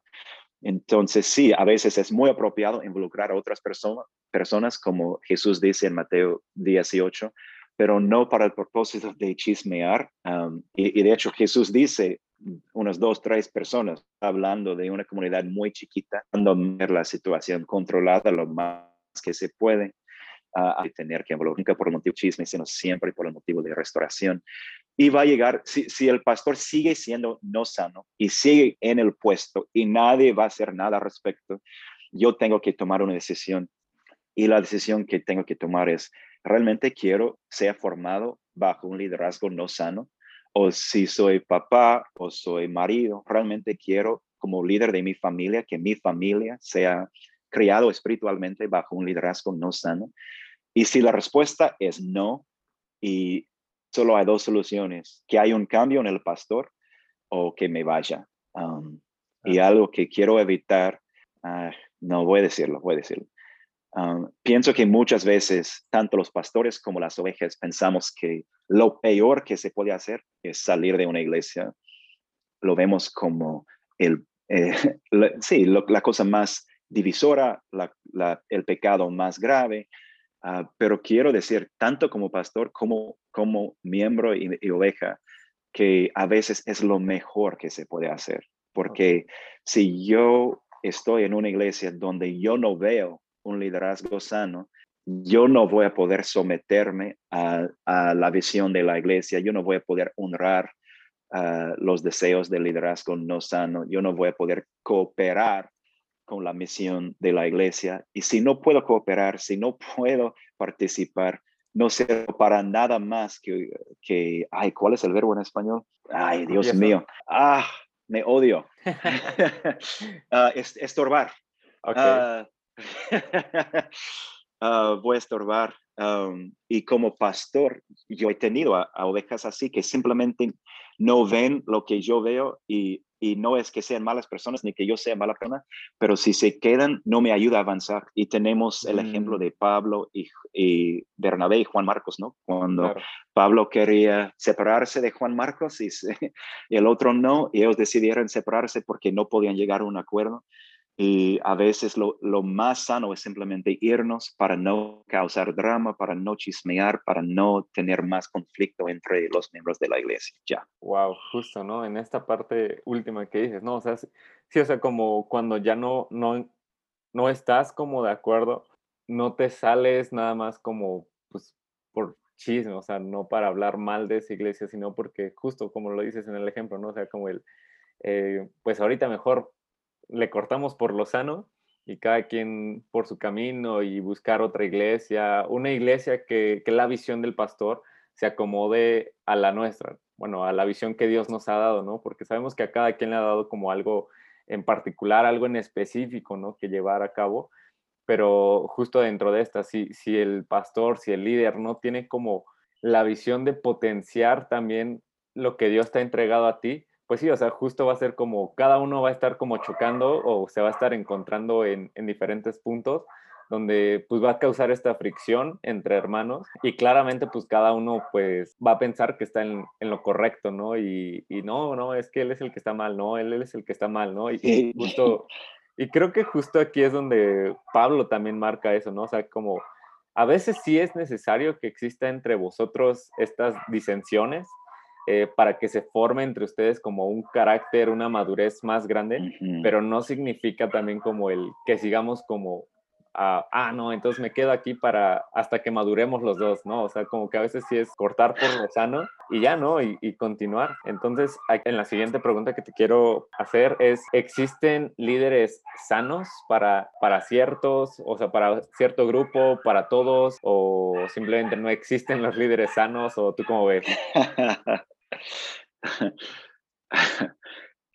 Entonces, sí, a veces es muy apropiado involucrar a otras personas, personas como Jesús dice en Mateo 18, pero no para el propósito de chismear. y, de hecho, Jesús dice, unas dos, tres personas, hablando de una comunidad muy chiquita, cuando la situación controlada lo más que se puede, a tener que involucrar, nunca por el motivo de chisme, sino siempre por el motivo de restauración. Y va a llegar, si, si, el pastor sigue siendo no sano y sigue en el puesto y nadie va a hacer nada al respecto, yo tengo que tomar una decisión. Y la decisión que tengo que tomar es, ¿realmente quiero ser formado bajo un liderazgo no sano? O si soy papá o soy marido, ¿realmente quiero como líder de mi familia que mi familia sea criado espiritualmente bajo un liderazgo no sano? Y si la respuesta es no, y solo hay dos soluciones, que hay un cambio en el pastor o que me vaya. Um, y algo que quiero evitar, ah, no voy a decirlo, voy a decirlo. Um, pienso que muchas veces, tanto los pastores como las ovejas, pensamos que lo peor que se puede hacer es salir de una iglesia. Lo vemos como el, eh, sí, la cosa más divisora, el pecado más grave, Ah, pero quiero decir, tanto como pastor como como miembro y, oveja, que a veces es lo mejor que se puede hacer. Porque si yo estoy en una iglesia donde yo no veo un liderazgo sano, yo no voy a poder someterme a, la visión de la iglesia, yo no voy a poder honrar ah, los deseos del liderazgo no sano, yo no voy a poder cooperar con la misión de la iglesia. Y si no puedo cooperar, si no puedo participar, no sé para nada más que, que, ay, ¿cuál es el verbo en español? Ay, Dios mío. Ah, me odio. uh, estorbar. Ah, ah, voy a estorbar. Um, y como pastor, yo he tenido a, ovejas así que simplemente no ven lo que yo veo y, y no es que sean malas personas ni que yo sea mala persona, pero si se quedan no me ayuda a avanzar. Y tenemos el ejemplo mm. de Pablo y, y, Bernabé y Juan Marcos, ¿no? Cuando Pablo quería separarse de Juan Marcos y, y el otro no, y ellos decidieron separarse porque no podían llegar a un acuerdo. Y a veces lo, lo, más sano es simplemente irnos para no causar drama, para no chismear, para no tener más conflicto entre los miembros de la iglesia. Ya. Wow, justo, ¿no? En esta parte última que dices, ¿no? O sea, sí, o sea, como cuando ya no, no, no estás como de acuerdo, no te sales nada más como, pues, por chisme, o sea, no para hablar mal de esa iglesia, sino porque justo como lo dices en el ejemplo, ¿no? O sea, como el, eh, pues ahorita mejor le cortamos por lo sano y cada quien por su camino y buscar otra iglesia, una iglesia que, que, la visión del pastor se acomode a la nuestra, bueno, a la visión que Dios nos ha dado, ¿no? Porque sabemos que a cada quien le ha dado como algo en particular, algo en específico, ¿no? Que llevar a cabo, pero justo dentro de esta, si, si el pastor, si el líder no tiene como la visión de potenciar también lo que Dios te ha entregado a ti, pues sí, o sea, justo va a ser como cada uno va a estar como chocando o se va a estar encontrando en, en diferentes puntos donde pues va a causar esta fricción entre hermanos y claramente pues cada uno pues va a pensar que está en, en lo correcto, ¿no? Y, y, no, no, es que él es el que está mal, no, él, él es el que está mal, ¿no? Y, y, justo, y creo que justo aquí es donde Pablo también marca eso, ¿no? O sea, como a veces sí es necesario que exista entre vosotros estas disensiones, eh, para que se forme entre ustedes como un carácter, una madurez más grande, pero no significa también como el que sigamos como, ah, ah, no, entonces me quedo aquí para hasta que maduremos los dos, ¿no? O sea, como que a veces sí es cortar por lo sano y ya, ¿no? Y, y continuar. Entonces, en la siguiente pregunta que te quiero hacer es, ¿existen líderes sanos para, para ciertos, o sea, para cierto grupo, para todos, o simplemente no existen los líderes sanos, o tú cómo ves?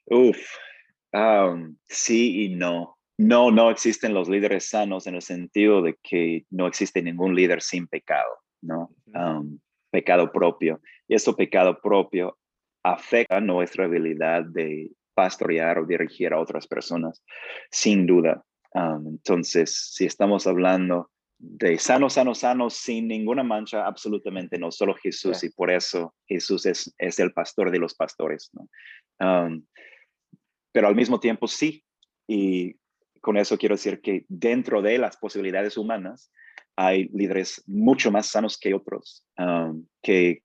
Uf, sí y no. No, no existen los líderes sanos en el sentido de que no existe ningún líder sin pecado, ¿no? pecado propio. Y ese pecado propio afecta nuestra habilidad de pastorear o dirigir a otras personas, sin duda. entonces, si estamos hablando de sano, sano, sano, sin ninguna mancha, absolutamente no, solo Jesús y por eso Jesús es, es, el pastor de los pastores. ¿no? Um, pero al mismo tiempo sí, y con eso quiero decir que dentro de las posibilidades humanas hay líderes mucho más sanos que otros, um, que,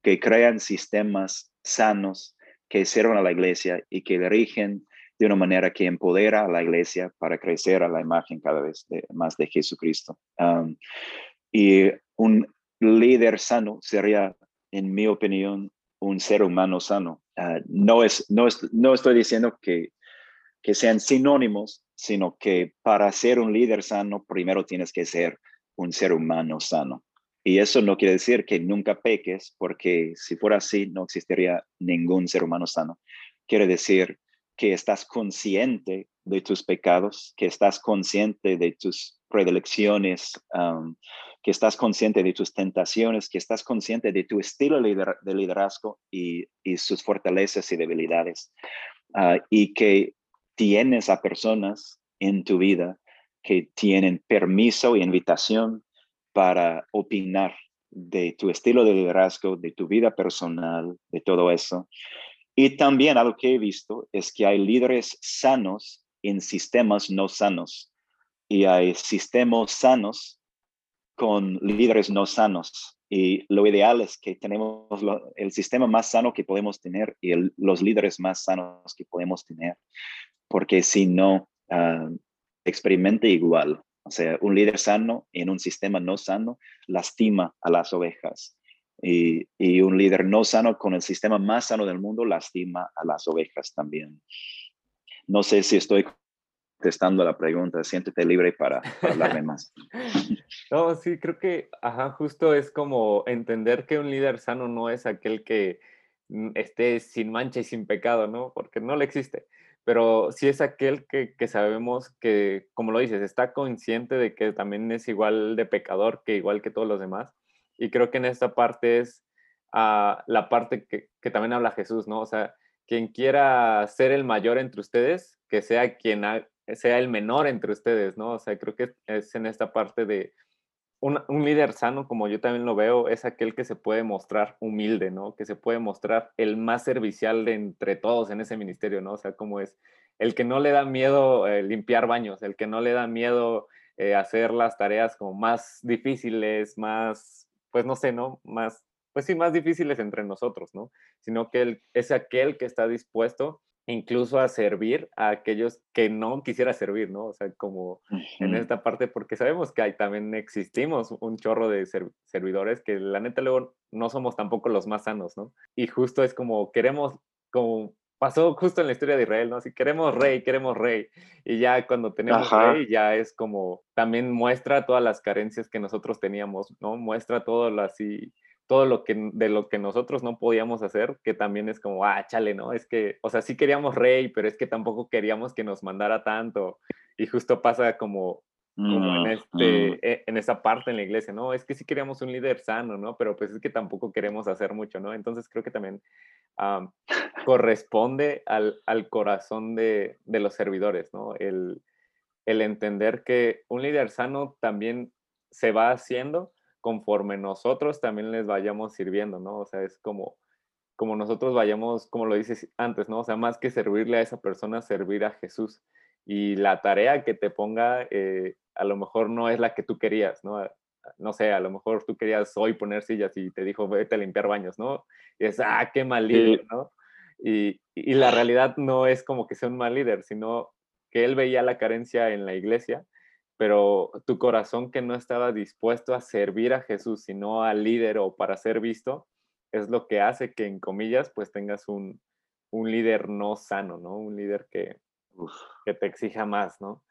que crean sistemas sanos, que sirven a la iglesia y que dirigen de una manera que empodera a la iglesia para crecer a la imagen cada vez más de Jesucristo. y un líder sano sería, en mi opinión, un ser humano sano. Ah, no, es, no, no estoy diciendo que, que sean sinónimos, sino que para ser un líder sano, primero tienes que ser un ser humano sano. Y eso no quiere decir que nunca peques, porque si fuera así, no existiría ningún ser humano sano. Quiere decir que estás consciente de tus pecados, que estás consciente de tus predilecciones, que estás consciente de tus tentaciones, que estás consciente de tu estilo de liderazgo y, sus fortalezas y debilidades, uh, y que tienes a personas en tu vida que tienen permiso y invitación para opinar de tu estilo de liderazgo, de tu vida personal, de todo eso. Y también algo que he visto es que hay líderes sanos en sistemas no sanos y hay sistemas sanos con líderes no sanos. Y lo ideal es que tenemos el sistema más sano que podemos tener y los líderes más sanos que podemos tener, porque si no, uh, experimente igual. O sea, un líder sano en un sistema no sano lastima a las ovejas y, un líder no sano con el sistema más sano del mundo lastima a las ovejas también. No sé si estoy contestando la pregunta, siéntete libre para, hablarme más. no, sí, creo que, ajá, justo es como entender que un líder sano no es aquel que mm, esté sin mancha y sin pecado, ¿no? Porque no le existe. Pero sí es aquel que, que sabemos que, como lo dices, está consciente de que también es igual de pecador que igual que todos los demás y creo que en esta parte es ah, la parte que, que también habla Jesús, ¿no? O sea, quien quiera ser el mayor entre ustedes, que sea quien sea el menor entre ustedes, ¿no? O sea, creo que es en esta parte de un, un, líder sano, como yo también lo veo, es aquel que se puede mostrar humilde, ¿no? Que se puede mostrar el más servicial de entre todos en ese ministerio, ¿no? O sea, como es el que no le da miedo eh, limpiar baños, el que no le da miedo eh, hacer las tareas como más difíciles, más, pues no sé, ¿no? Más, pues sí, más difíciles entre nosotros, ¿no? Sino que él es aquel que está dispuesto incluso a servir a aquellos que no quisiera servir, ¿no? O sea, como en esta parte, porque sabemos que hay, también existimos un chorro de servidores que la neta luego no somos tampoco los más sanos, ¿no? Y justo es como queremos, como pasó justo en la historia de Israel, ¿no? Si queremos rey, queremos rey. Y ya cuando tenemos rey, ya es como, también muestra todas las carencias que nosotros teníamos, ¿no? Muestra todo lo así todo lo que de lo que nosotros no podíamos hacer, que también es como, ah, chale, ¿no? Es que, o sea, sí queríamos rey, pero es que tampoco queríamos que nos mandara tanto. Y justo pasa como, como en, mm, este, mm. e, en esa parte en la iglesia, ¿no? Es que sí queríamos un líder sano, ¿no? Pero pues es que tampoco queremos hacer mucho, ¿no? Entonces creo que también corresponde al, al corazón de, de, los servidores, ¿no? El, el entender que un líder sano también se va haciendo conforme nosotros también les vayamos sirviendo, ¿no? O sea, es como, como nosotros vayamos, como lo dices antes, ¿no? O sea, más que servirle a esa persona, servir a Jesús. Y la tarea que te ponga, eh, a lo mejor no es la que tú querías, ¿no? No sé, a lo mejor tú querías hoy poner sillas y te dijo, vete a limpiar baños, ¿no? Y es, ah, qué mal líder, ¿no? Y, y la realidad no es como que sea un mal líder, sino que él veía la carencia en la iglesia pero tu corazón que no estaba dispuesto a servir a Jesús, sino al líder o para ser visto, es lo que hace que, en comillas, pues tengas un, un líder no sano, ¿no? Un líder que, que te exija más, ¿no?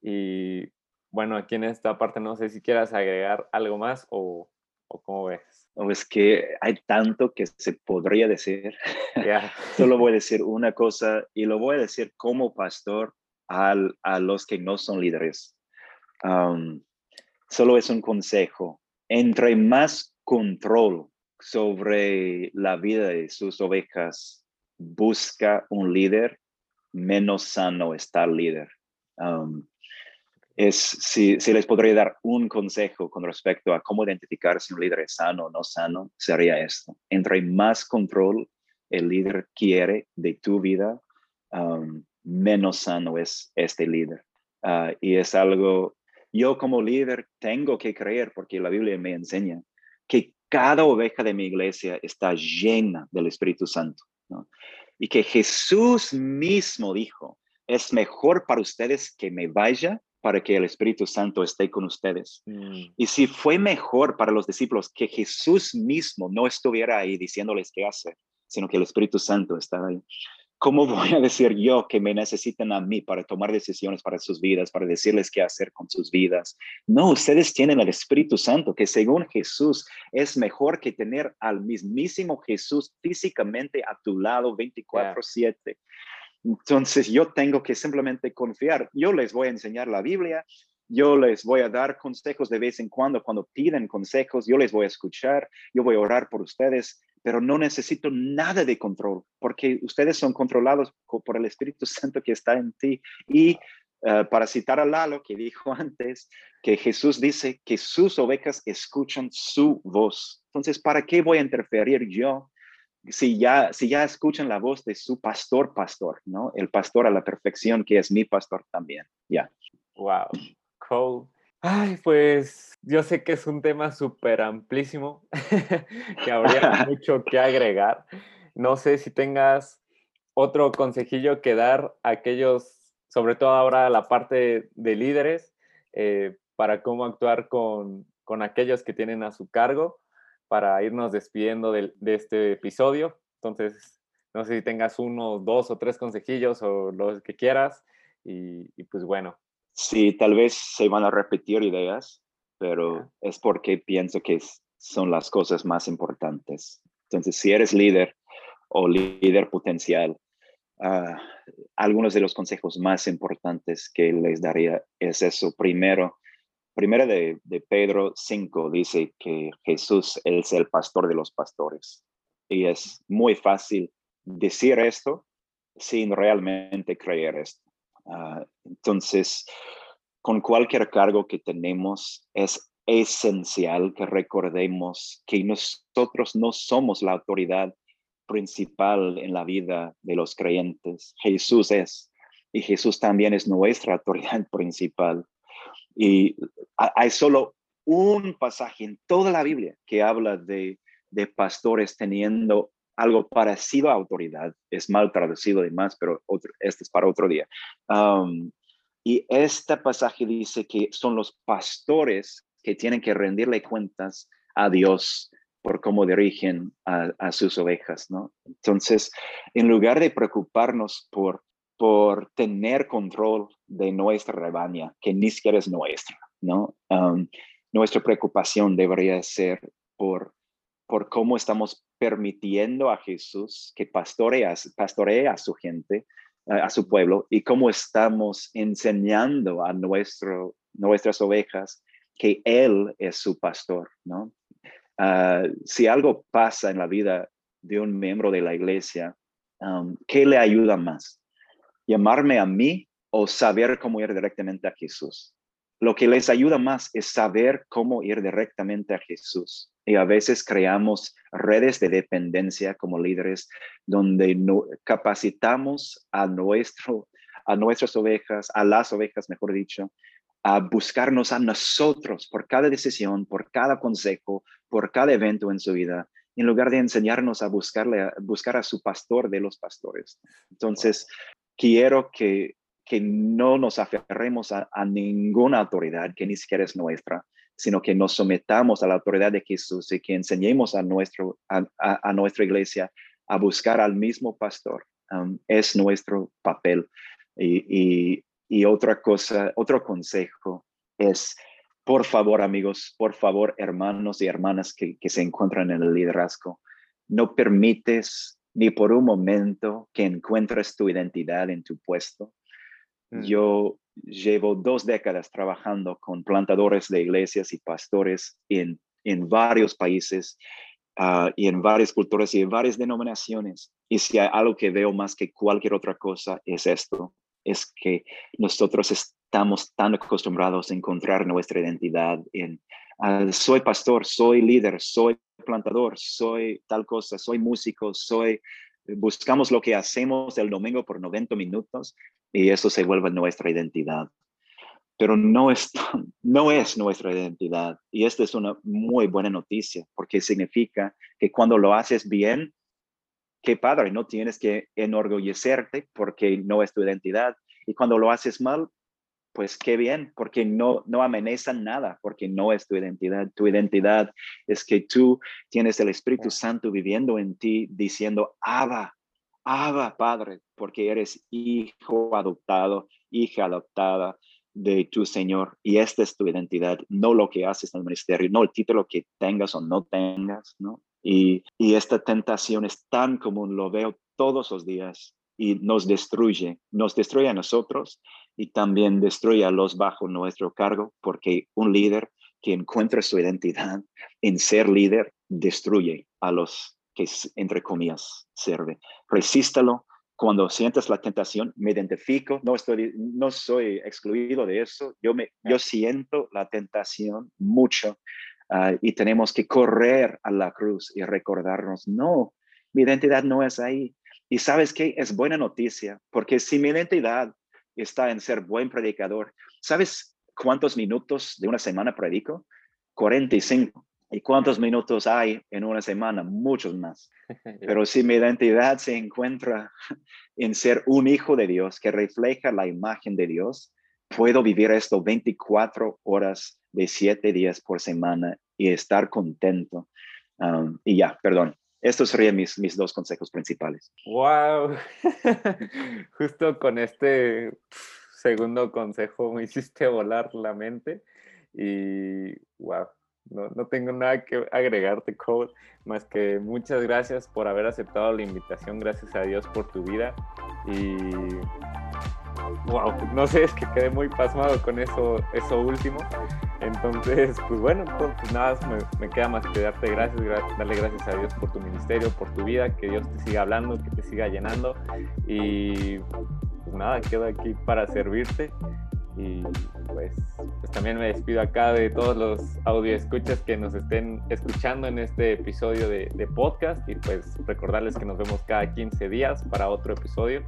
Y bueno, aquí en esta parte no sé si quieras agregar algo más o, o cómo ves. No, es que hay tanto que se podría decir. Solo voy a decir una cosa y lo voy a decir como pastor al, a los que no son líderes solo es un consejo. Entre más control sobre la vida de sus ovejas busca un líder, menos sano está el líder. Es, si, si, les podría dar un consejo con respecto a cómo identificar si un líder es sano o no sano, sería esto. Entre más control el líder quiere de tu vida, menos sano es este líder. Ah, y es algo yo como líder tengo que creer, porque la Biblia me enseña, que cada oveja de mi iglesia está llena del Espíritu Santo. Y que Jesús mismo dijo, es mejor para ustedes que me vaya para que el Espíritu Santo esté con ustedes. Mm. Y si fue mejor para los discípulos que Jesús mismo no estuviera ahí diciéndoles qué hacer, sino que el Espíritu Santo estaba ahí. ¿cómo voy a decir yo que me necesitan a mí para tomar decisiones para sus vidas, para decirles qué hacer con sus vidas? No, ustedes tienen el Espíritu Santo, que según Jesús es mejor que tener al mismísimo Jesús físicamente a tu lado 24/7. Entonces yo tengo que simplemente confiar. Yo les voy a enseñar la Biblia, yo les voy a dar consejos de vez en cuando, cuando piden consejos, yo les voy a escuchar, yo voy a orar por ustedes, pero no necesito nada de control, porque ustedes son controlados por el Espíritu Santo que está en ti. Y eh, para citar a Lalo, que dijo antes, que Jesús dice que sus ovejas escuchan su voz. Entonces, ¿para qué voy a interferir yo si ya, si ya escuchan la voz de su pastor, pastor, ¿no? El pastor a la perfección, que es mi pastor también. Ya. Wow. Cool. Ay, pues yo sé que es un tema súper amplísimo, que habría mucho que agregar. No sé si tengas otro consejillo que dar a aquellos, sobre todo ahora la parte de líderes, eh, para cómo actuar con, con, aquellos que tienen a su cargo, para irnos despidiendo de, de este episodio. Entonces, no sé si tengas uno, dos o tres consejillos o los que quieras. Y, y pues bueno, Sí, tal vez se van a repetir ideas, pero es porque pienso que son las cosas más importantes. Entonces, si eres líder o líder potencial, ah, algunos de los consejos más importantes que les daría es eso. Primero, primero de, de Pedro 5 dice que Jesús es el pastor de los pastores. Y es muy fácil decir esto sin realmente creer esto. Ah, entonces, con cualquier cargo que tenemos, es esencial que recordemos que nosotros no somos la autoridad principal en la vida de los creyentes. Jesús es, y Jesús también es nuestra autoridad principal. Y hay solo un pasaje en toda la Biblia que habla de, de pastores teniendo algo parecido a autoridad. Es mal traducido además, pero otro, este es para otro día. Um, y este pasaje dice que son los pastores que tienen que rendirle cuentas a Dios por cómo dirigen a, a, sus ovejas, ¿no? Entonces, en lugar de preocuparnos por, por tener control de nuestra rebaña, que ni siquiera es nuestra, ¿no? Nuestra preocupación debería ser por, por cómo estamos permitiendo a Jesús que pastorea, pastoree a su gente, a su pueblo, y cómo estamos enseñando a nuestro, nuestras ovejas que Él es su pastor, ¿no? Ah, si algo pasa en la vida de un miembro de la iglesia, ¿qué le ayuda más? ¿Llamarme a mí o saber cómo ir directamente a Jesús? Lo que les ayuda más es saber cómo ir directamente a Jesús. Y a veces creamos redes de dependencia como líderes donde no, capacitamos a, nuestro, a nuestras ovejas, a las ovejas, mejor dicho, a buscarnos a nosotros por cada decisión, por cada consejo, por cada evento en su vida, en lugar de enseñarnos a buscarle, a buscar a su pastor de los pastores. Entonces, quiero que que no nos aferremos a, ninguna autoridad que ni siquiera es nuestra, sino que nos sometamos a la autoridad de Jesús y que enseñemos a, nuestro, a, nuestra iglesia a buscar al mismo pastor. Um, es nuestro papel. Y, y, otra cosa, otro consejo es, por favor, amigos, por favor, hermanos y hermanas que, que se encuentran en el liderazgo, no permites ni por un momento que encuentres tu identidad en tu puesto Mm. Yo llevo dos décadas trabajando con plantadores de iglesias y pastores en, en varios países ah, y en varias culturas y en varias denominaciones. Y si hay algo que veo más que cualquier otra cosa es esto, es que nosotros estamos tan acostumbrados a encontrar nuestra identidad en, ah, soy pastor, soy líder, soy plantador, soy tal cosa, soy músico, soy buscamos lo que hacemos el domingo por 90 minutos y eso se vuelve nuestra identidad. Pero no es, no es nuestra identidad. Y esta es una muy buena noticia porque significa que cuando lo haces bien, qué padre, no tienes que enorgullecerte porque no es tu identidad. Y cuando lo haces mal, pues qué bien, porque no, no amenazan nada, porque no es tu identidad. Tu identidad es que tú tienes el Espíritu Santo viviendo en ti, diciendo, Abba, Abba, Padre, porque eres hijo adoptado, hija adoptada de tu Señor. Y esta es tu identidad, no lo que haces en el ministerio, no el título que tengas o no tengas, ¿no? Y, y esta tentación es tan común, lo veo todos los días y nos destruye, nos destruye a nosotros y también destruye a los bajo nuestro cargo, porque un líder que encuentra su identidad en ser líder destruye a los que, entre comillas, sirve. Resístalo. Cuando sientes la tentación, me identifico, no, estoy, no soy excluido de eso, yo, me, yo siento la tentación mucho ah, y tenemos que correr a la cruz y recordarnos, no, mi identidad no es ahí, y sabes qué? Es buena noticia, porque si mi identidad está en ser buen predicador, ¿sabes cuántos minutos de una semana predico? 45. ¿Y cuántos minutos hay en una semana? Muchos más. Pero si mi identidad se encuentra en ser un hijo de Dios que refleja la imagen de Dios, puedo vivir esto 24 horas de 7 días por semana y estar contento. Um, y ya, perdón, estos serían mis, mis dos consejos principales. ¡Wow! Justo con este segundo consejo me hiciste volar la mente y wow, no, no, tengo nada que agregarte, Cole, más que muchas gracias por haber aceptado la invitación, gracias a Dios por tu vida y wow, no sé, es que quedé muy pasmado con eso, eso último. Entonces, pues bueno, pues, pues nada, me, queda más que darte gracias, darle gracias a Dios por tu ministerio, por tu vida, que Dios te siga hablando, que te siga llenando y pues nada, quedo aquí para servirte y pues, pues, también me despido acá de todos los audio escuchas que nos estén escuchando en este episodio de, de, podcast y pues recordarles que nos vemos cada 15 días para otro episodio.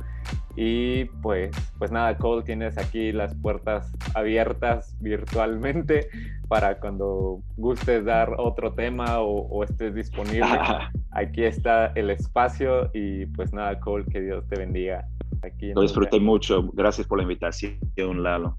Y pues pues nada Cole tienes aquí las puertas abiertas virtualmente para cuando gustes dar otro tema o, o estés disponible. Aquí está el espacio y pues nada Cole que Dios te bendiga Lo disfruté mucho. Gracias por la invitación, Lalo.